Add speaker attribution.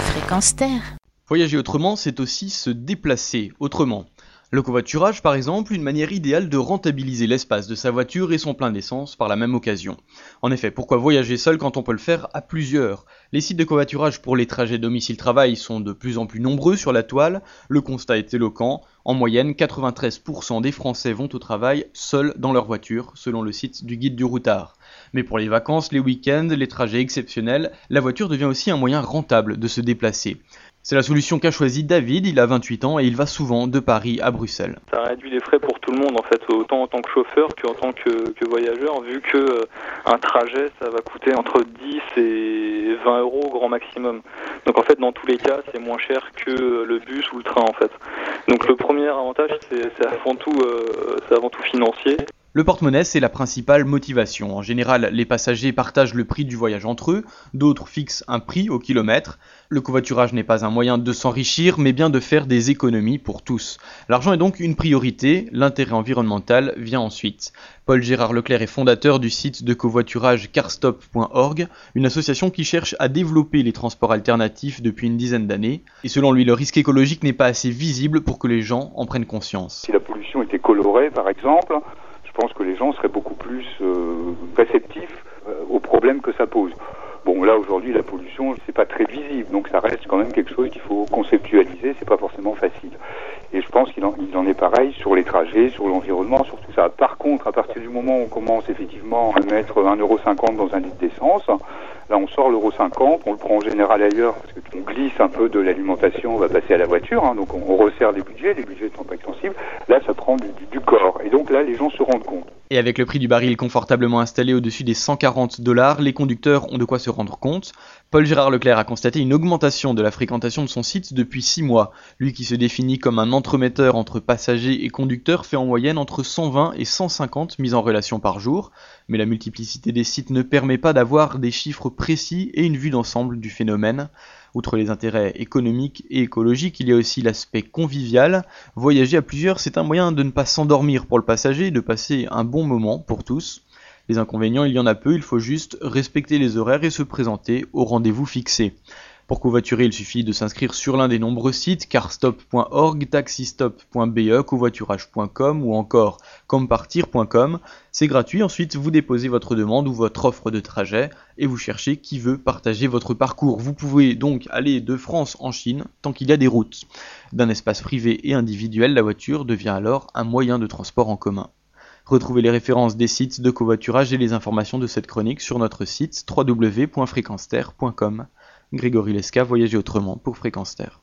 Speaker 1: Fréquence Terre.
Speaker 2: Voyager autrement, c'est aussi se déplacer autrement. Le covoiturage, par exemple, une manière idéale de rentabiliser l'espace de sa voiture et son plein d'essence par la même occasion. En effet, pourquoi voyager seul quand on peut le faire à plusieurs? Les sites de covoiturage pour les trajets domicile-travail sont de plus en plus nombreux sur la toile, le constat est éloquent, en moyenne 93% des Français vont au travail seuls dans leur voiture, selon le site du guide du routard. Mais pour les vacances, les week-ends, les trajets exceptionnels, la voiture devient aussi un moyen rentable de se déplacer. C'est la solution qu'a choisi David, il a 28 ans et il va souvent de Paris à Bruxelles.
Speaker 3: Ça réduit les frais pour tout le monde en fait, autant en tant que chauffeur qu'en tant que, voyageur, vu que euh, un trajet ça va coûter entre 10 et 20 euros au grand maximum. Donc en fait dans tous les cas c'est moins cher que le bus ou le train en fait. Donc le premier avantage c'est avant euh, c'est avant tout financier.
Speaker 2: Le porte-monnaie, c'est la principale motivation. En général, les passagers partagent le prix du voyage entre eux, d'autres fixent un prix au kilomètre. Le covoiturage n'est pas un moyen de s'enrichir, mais bien de faire des économies pour tous. L'argent est donc une priorité, l'intérêt environnemental vient ensuite. Paul Gérard Leclerc est fondateur du site de covoiturage carstop.org, une association qui cherche à développer les transports alternatifs depuis une dizaine d'années. Et selon lui, le risque écologique n'est pas assez visible pour que les gens en prennent conscience.
Speaker 4: Si la pollution était colorée, par exemple, pense que les gens seraient beaucoup plus euh, réceptifs euh, aux problèmes que ça pose. Bon, là aujourd'hui, la pollution, c'est pas très visible, donc ça reste quand même quelque chose qu'il faut conceptualiser. C'est pas forcément facile. Et je pense qu'il en, en, est pareil sur les trajets, sur l'environnement, sur tout ça. Par contre, à partir du moment où on commence effectivement à mettre 1,50€ dans un litre d'essence, Là, on sort l'euro 50, on le prend en général ailleurs parce qu'on glisse un peu de l'alimentation, on va passer à la voiture, hein, donc on, resserre les budgets, les budgets sont pas extensibles. Là, ça prend du, corps. Et donc là, les gens se rendent compte.
Speaker 2: Et avec le prix du baril confortablement installé au-dessus des 140 dollars, les conducteurs ont de quoi se rendre compte. Paul Gérard Leclerc a constaté une augmentation de la fréquentation de son site depuis 6 mois. Lui qui se définit comme un entremetteur entre passagers et conducteurs fait en moyenne entre 120 et 150 mises en relation par jour. Mais la multiplicité des sites ne permet pas d'avoir des chiffres précis et une vue d'ensemble du phénomène. Outre les intérêts économiques et écologiques, il y a aussi l'aspect convivial. Voyager à plusieurs, c'est un moyen de ne pas s'endormir pour le passager de passer un bon moment pour tous. Les inconvénients, il y en a peu, il faut juste respecter les horaires et se présenter au rendez-vous fixé. Pour covoiturer, il suffit de s'inscrire sur l'un des nombreux sites carstop.org, taxistop.be, covoiturage.com ou encore compartir.com. C'est gratuit, ensuite vous déposez votre demande ou votre offre de trajet et vous cherchez qui veut partager votre parcours. Vous pouvez donc aller de France en Chine tant qu'il y a des routes. D'un espace privé et individuel, la voiture devient alors un moyen de transport en commun. Retrouvez les références des sites de covoiturage et les informations de cette chronique sur notre site www.fréquenceterre.com. Grégory Lesca, Voyager autrement pour Fréquence Terre.